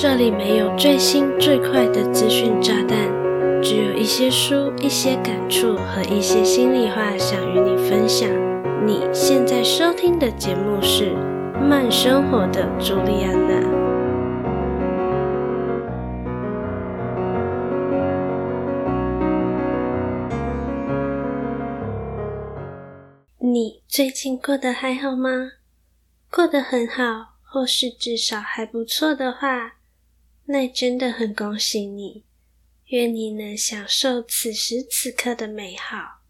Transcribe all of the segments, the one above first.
这里没有最新最快的资讯炸弹，只有一些书、一些感触和一些心里话想与你分享。你现在收听的节目是《慢生活的朱莉安娜》。你最近过得还好吗？过得很好，或是至少还不错的话，那真的很恭喜你。愿你能享受此时此刻的美好。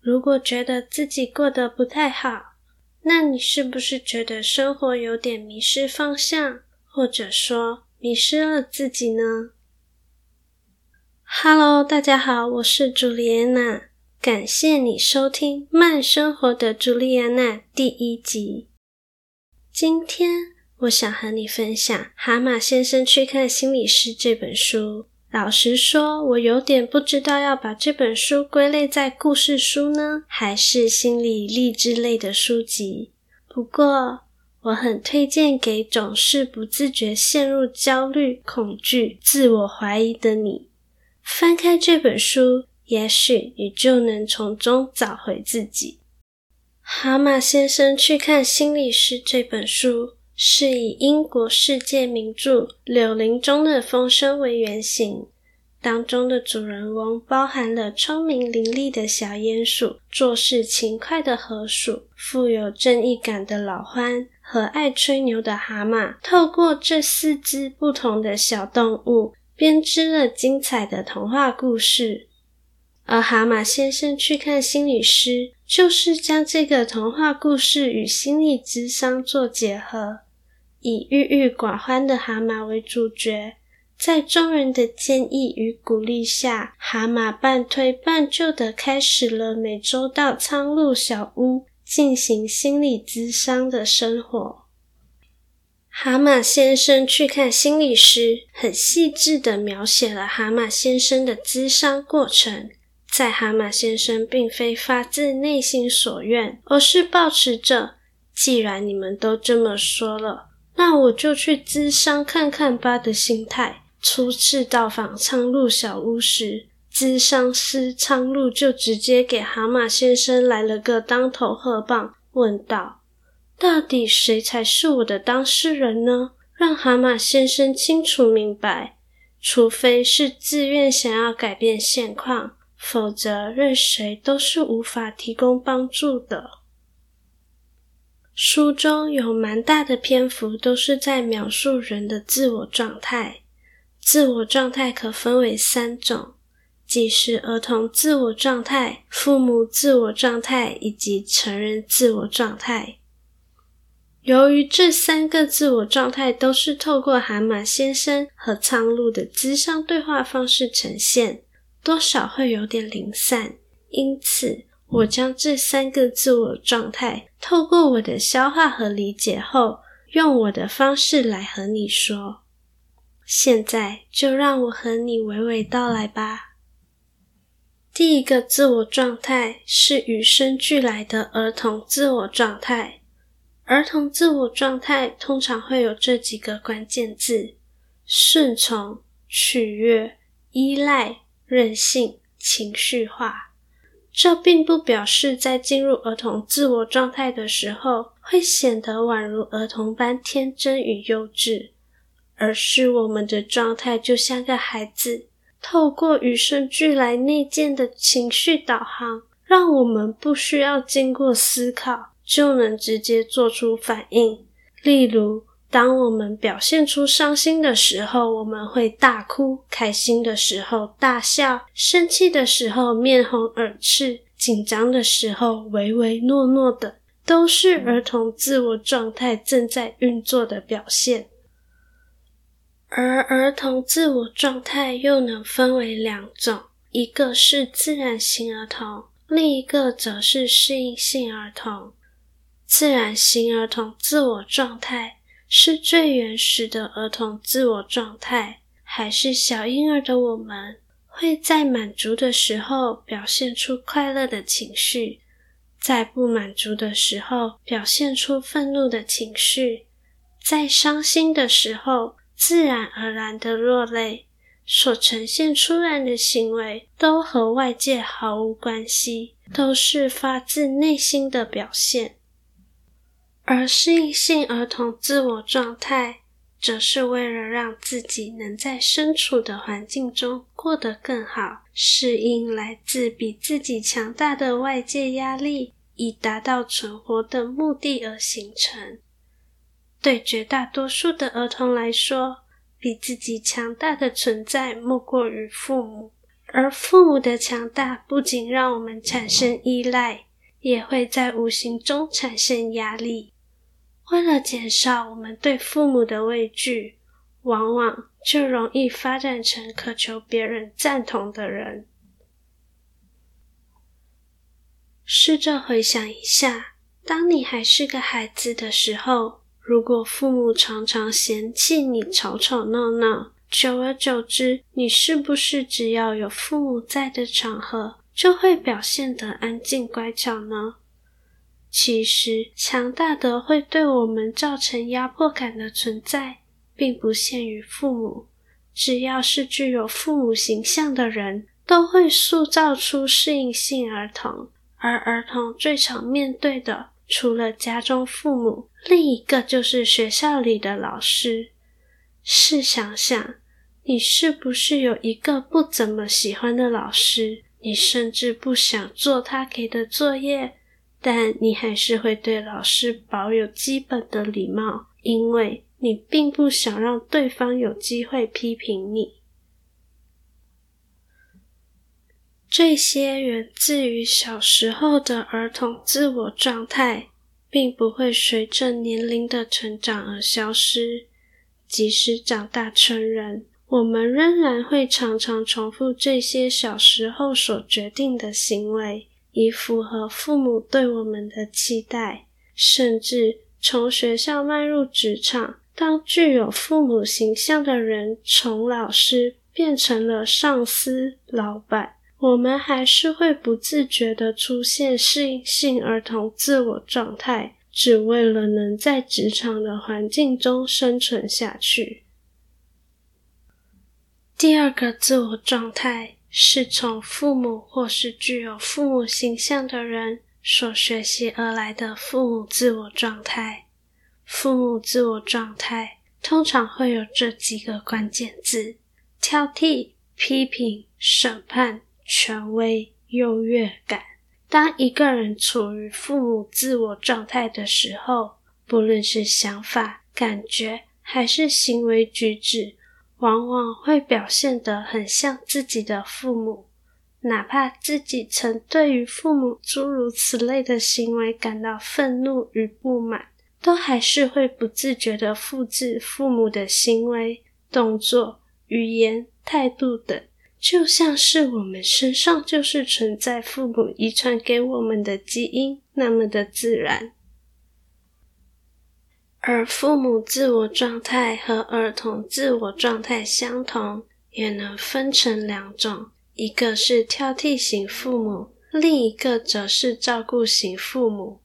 如果觉得自己过得不太好，那你是不是觉得生活有点迷失方向，或者说迷失了自己呢？Hello，大家好，我是朱莉安娜。感谢你收听《慢生活的朱莉安娜》第一集。今天我想和你分享《蛤蟆先生去看心理师》这本书。老实说，我有点不知道要把这本书归类在故事书呢，还是心理励志类的书籍。不过，我很推荐给总是不自觉陷入焦虑、恐惧、自我怀疑的你，翻开这本书。也许你就能从中找回自己。蛤蟆先生去看心理师这本书，是以英国世界名著《柳林中的风声》为原型，当中的主人翁包含了聪明伶俐的小鼹鼠、做事勤快的河鼠、富有正义感的老獾和爱吹牛的蛤蟆。透过这四只不同的小动物，编织了精彩的童话故事。而蛤蟆先生去看心理师，就是将这个童话故事与心理咨商做结合，以郁郁寡欢的蛤蟆为主角，在众人的建议与鼓励下，蛤蟆半推半就的开始了每周到苍鹭小屋进行心理咨商的生活。蛤蟆先生去看心理师，很细致的描写了蛤蟆先生的咨商过程。在蛤蟆先生并非发自内心所愿，而是抱持着“既然你们都这么说了，那我就去咨商看看吧”的心态。初次到访苍鹭小屋时，咨商师苍鹭就直接给蛤蟆先生来了个当头喝棒，问道：“到底谁才是我的当事人呢？”让蛤蟆先生清楚明白，除非是自愿想要改变现况。否则，任谁都是无法提供帮助的。书中有蛮大的篇幅都是在描述人的自我状态。自我状态可分为三种，即是儿童自我状态、父母自我状态以及成人自我状态。由于这三个自我状态都是透过蛤蟆先生和苍鹭的咨商对话方式呈现。多少会有点零散，因此我将这三个自我状态透过我的消化和理解后，用我的方式来和你说。现在就让我和你娓娓道来吧。第一个自我状态是与生俱来的儿童自我状态。儿童自我状态通常会有这几个关键字：顺从、取悦、依赖。任性、情绪化，这并不表示在进入儿童自我状态的时候会显得宛如儿童般天真与幼稚，而是我们的状态就像个孩子，透过与生俱来内建的情绪导航，让我们不需要经过思考就能直接做出反应，例如，当我们表现出伤心的时候，我们会大哭；开心的时候大笑；生气的时候面红耳赤；紧张的时候唯唯诺诺的，都是儿童自我状态正在运作的表现。而儿童自我状态又能分为两种，一个是自然型儿童，另一个则是适应性儿童。自然型儿童自我状态。是最原始的儿童自我状态，还是小婴儿的我们会在满足的时候表现出快乐的情绪，在不满足的时候表现出愤怒的情绪，在伤心的时候自然而然的落泪，所呈现出来的行为都和外界毫无关系，都是发自内心的表现。而适应性儿童自我状态，则是为了让自己能在身处的环境中过得更好，适应来自比自己强大的外界压力，以达到存活的目的而形成。对绝大多数的儿童来说，比自己强大的存在莫过于父母，而父母的强大不仅让我们产生依赖，也会在无形中产生压力。为了减少我们对父母的畏惧，往往就容易发展成渴求别人赞同的人。试着回想一下，当你还是个孩子的时候，如果父母常常嫌弃你吵吵闹闹，久而久之，你是不是只要有父母在的场合，就会表现得安静乖巧呢？其实，强大的会对我们造成压迫感的存在，并不限于父母。只要是具有父母形象的人，都会塑造出适应性儿童。而儿童最常面对的，除了家中父母，另一个就是学校里的老师。试想想，你是不是有一个不怎么喜欢的老师？你甚至不想做他给的作业。但你还是会对老师保有基本的礼貌，因为你并不想让对方有机会批评你。这些源自于小时候的儿童自我状态，并不会随着年龄的成长而消失。即使长大成人，我们仍然会常常重复这些小时候所决定的行为。以符合父母对我们的期待，甚至从学校迈入职场，当具有父母形象的人从老师变成了上司、老板，我们还是会不自觉地出现适应性儿童自我状态，只为了能在职场的环境中生存下去。第二个自我状态。是从父母或是具有父母形象的人所学习而来的父母自我状态。父母自我状态通常会有这几个关键字：挑剔、批评、审判、权威、优越感。当一个人处于父母自我状态的时候，不论是想法、感觉还是行为举止，往往会表现得很像自己的父母，哪怕自己曾对于父母诸如此类的行为感到愤怒与不满，都还是会不自觉地复制父母的行为、动作、语言、态度等，就像是我们身上就是存在父母遗传给我们的基因，那么的自然。而父母自我状态和儿童自我状态相同，也能分成两种，一个是挑剔型父母，另一个则是照顾型父母。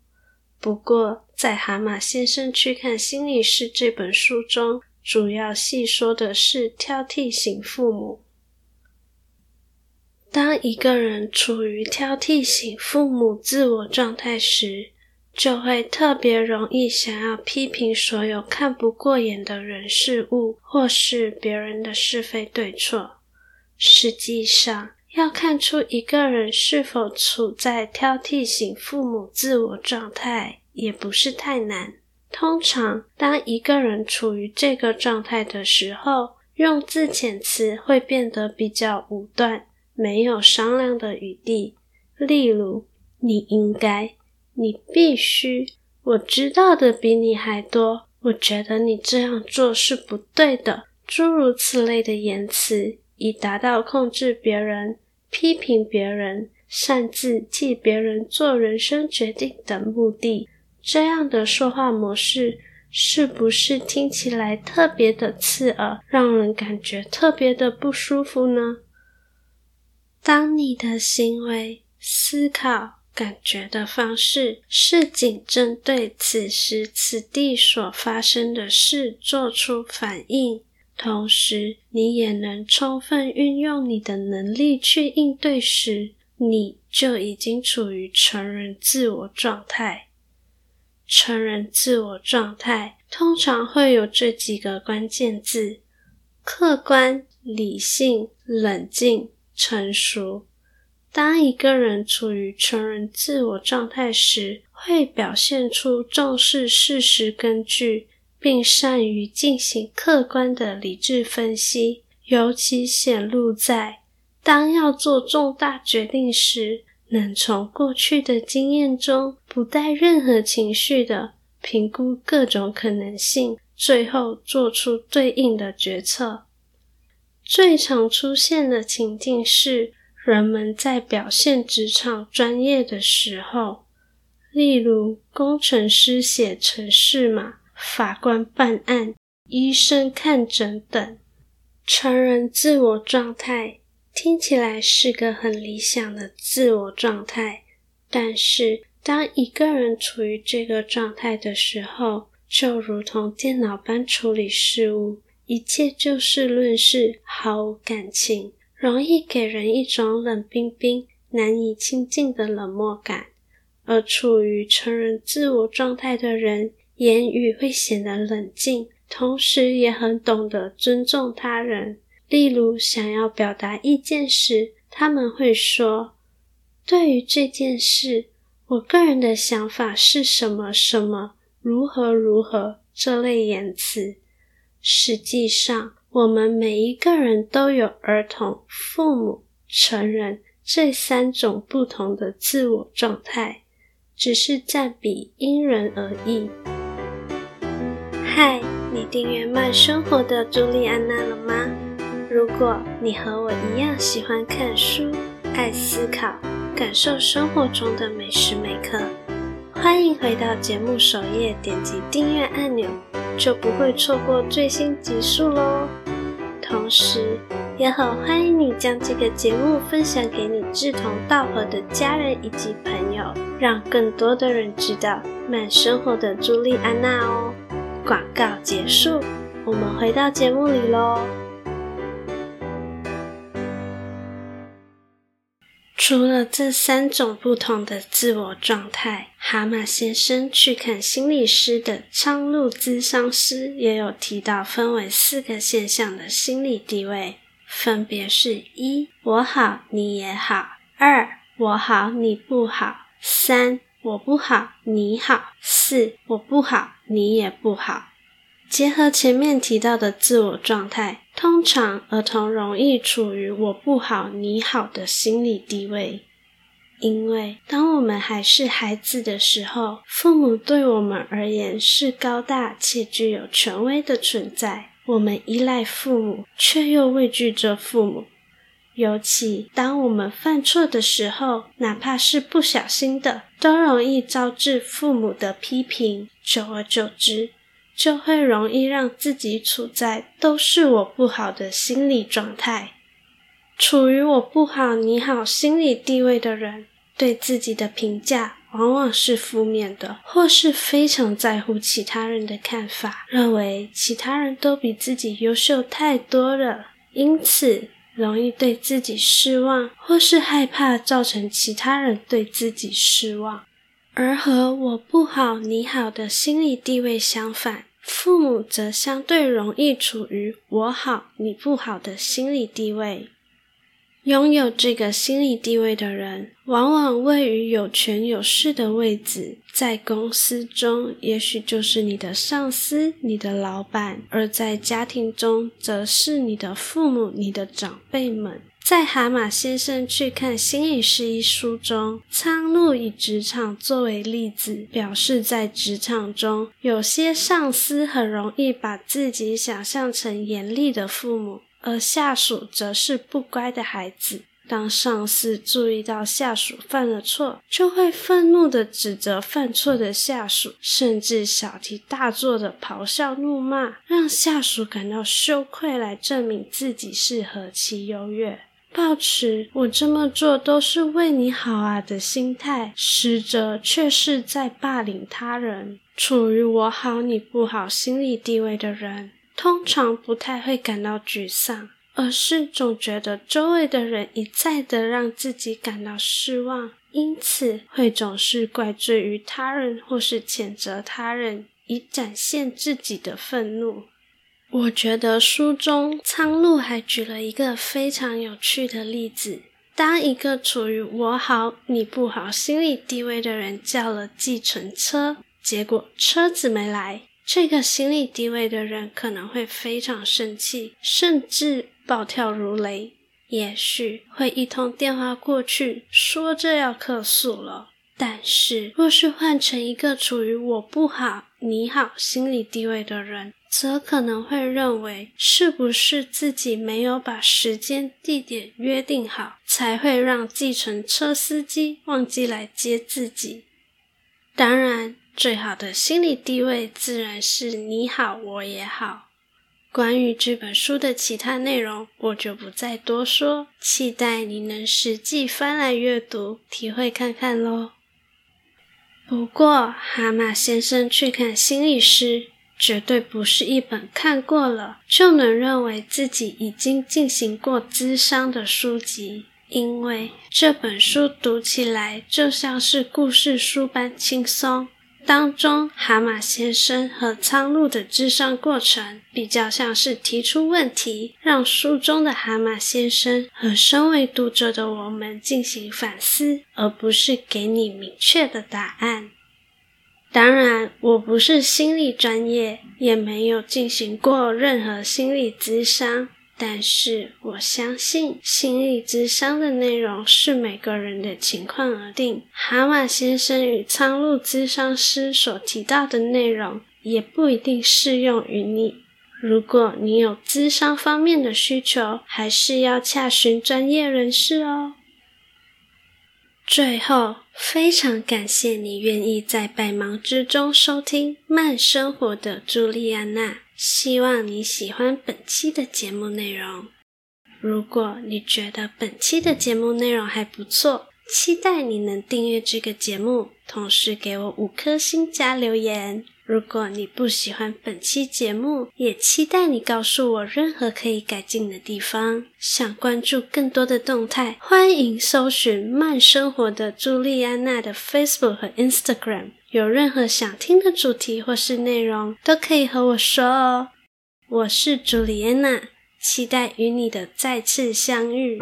不过，在《蛤蟆先生去看心理师》这本书中，主要细说的是挑剔型父母。当一个人处于挑剔型父母自我状态时，就会特别容易想要批评所有看不过眼的人事物，或是别人的是非对错。实际上，要看出一个人是否处在挑剔型父母自我状态，也不是太难。通常，当一个人处于这个状态的时候，用字遣词会变得比较武断，没有商量的余地。例如，你应该。你必须，我知道的比你还多。我觉得你这样做是不对的，诸如此类的言辞，以达到控制别人、批评别人、擅自替别人做人生决定的目的。这样的说话模式，是不是听起来特别的刺耳，让人感觉特别的不舒服呢？当你的行为、思考，感觉的方式是仅针对此时此地所发生的事做出反应，同时你也能充分运用你的能力去应对时，你就已经处于成人自我状态。成人自我状态通常会有这几个关键字：客观、理性、冷静、成熟。当一个人处于成人自我状态时，会表现出重视事实根据，并善于进行客观的理智分析，尤其显露在当要做重大决定时，能从过去的经验中不带任何情绪的评估各种可能性，最后做出对应的决策。最常出现的情境是，人们在表现职场专业的时候，例如工程师写程式码、法官办案、医生看诊等。成人自我状态听起来是个很理想的自我状态，但是当一个人处于这个状态的时候，就如同电脑般处理事物，一切就事论事，毫无感情。容易给人一种冷冰冰、难以亲近的冷漠感，而处于成人自我状态的人，言语会显得冷静，同时也很懂得尊重他人。例如，想要表达意见时，他们会说：“对于这件事，我个人的想法是什么什么，如何如何。”这类言辞，实际上。我们每一个人都有儿童、父母、成人这三种不同的自我状态，只是占比因人而异。嗨，你订阅慢生活的朱莉安娜了吗？如果你和我一样喜欢看书、爱思考、感受生活中的每时每刻，欢迎回到节目首页，点击订阅按钮。就不会错过最新集数喽。同时，也很欢迎你将这个节目分享给你志同道合的家人以及朋友，让更多的人知道慢生活的朱莉安娜哦。广告结束，我们回到节目里喽。除了这三种不同的自我状态，蛤蟆先生去看心理师的苍鹭咨商师也有提到，分为四个现象的心理地位，分别是：一、我好你也好；二、我好你不好；三、我不好你好；四、我不好你也不好。结合前面提到的自我状态，通常儿童容易处于“我不好，你好”的心理地位，因为当我们还是孩子的时候，父母对我们而言是高大且具有权威的存在，我们依赖父母，却又畏惧着父母。尤其当我们犯错的时候，哪怕是不小心的，都容易招致父母的批评。久而久之，就会容易让自己处在都是我不好的心理状态。处于我不好你好心理地位的人，对自己的评价往往是负面的，或是非常在乎其他人的看法，认为其他人都比自己优秀太多了，因此容易对自己失望，或是害怕造成其他人对自己失望。而和我不好你好的心理地位相反。父母则相对容易处于“我好你不好”的心理地位。拥有这个心理地位的人，往往位于有权有势的位置，在公司中，也许就是你的上司、你的老板；而在家庭中，则是你的父母、你的长辈们。在《蛤蟆先生去看心理师》一书中，苍鹭以职场作为例子，表示在职场中，有些上司很容易把自己想象成严厉的父母，而下属则是不乖的孩子。当上司注意到下属犯了错，就会愤怒地指责犯错的下属，甚至小题大做的咆哮怒骂，让下属感到羞愧，来证明自己是何其优越。抱持“我这么做都是为你好啊”的心态，实则却是在霸凌他人。处于“我好你不好”心理地位的人，通常不太会感到沮丧，而是总觉得周围的人一再的让自己感到失望，因此会总是怪罪于他人或是谴责他人，以展现自己的愤怒。我觉得书中苍鹭还举了一个非常有趣的例子：当一个处于我好你不好心理地位的人叫了计程车，结果车子没来，这个心理地位的人可能会非常生气，甚至暴跳如雷，也许会一通电话过去说着要客诉了。但是，若是换成一个处于我不好你好心理地位的人，则可能会认为，是不是自己没有把时间地点约定好，才会让计程车司机忘记来接自己？当然，最好的心理地位自然是你好我也好。关于这本书的其他内容，我就不再多说，期待你能实际翻来阅读，体会看看喽。不过，蛤蟆先生去看心理师。绝对不是一本看过了就能认为自己已经进行过咨商的书籍，因为这本书读起来就像是故事书般轻松。当中，蛤蟆先生和苍鹭的智商过程比较像是提出问题，让书中的蛤蟆先生和身为读者的我们进行反思，而不是给你明确的答案。当然，我不是心理专业，也没有进行过任何心理咨商，但是我相信心理咨商的内容是每个人的情况而定。蛤蟆先生与苍鹭咨商师所提到的内容，也不一定适用于你。如果你有咨商方面的需求，还是要洽询专业人士哦。最后，非常感谢你愿意在百忙之中收听慢生活的朱莉安娜。希望你喜欢本期的节目内容。如果你觉得本期的节目内容还不错，期待你能订阅这个节目，同时给我五颗星加留言。如果你不喜欢本期节目，也期待你告诉我任何可以改进的地方。想关注更多的动态，欢迎搜寻慢生活的朱莉安娜的 Facebook 和 Instagram。有任何想听的主题或是内容，都可以和我说哦。我是朱莉安娜，期待与你的再次相遇。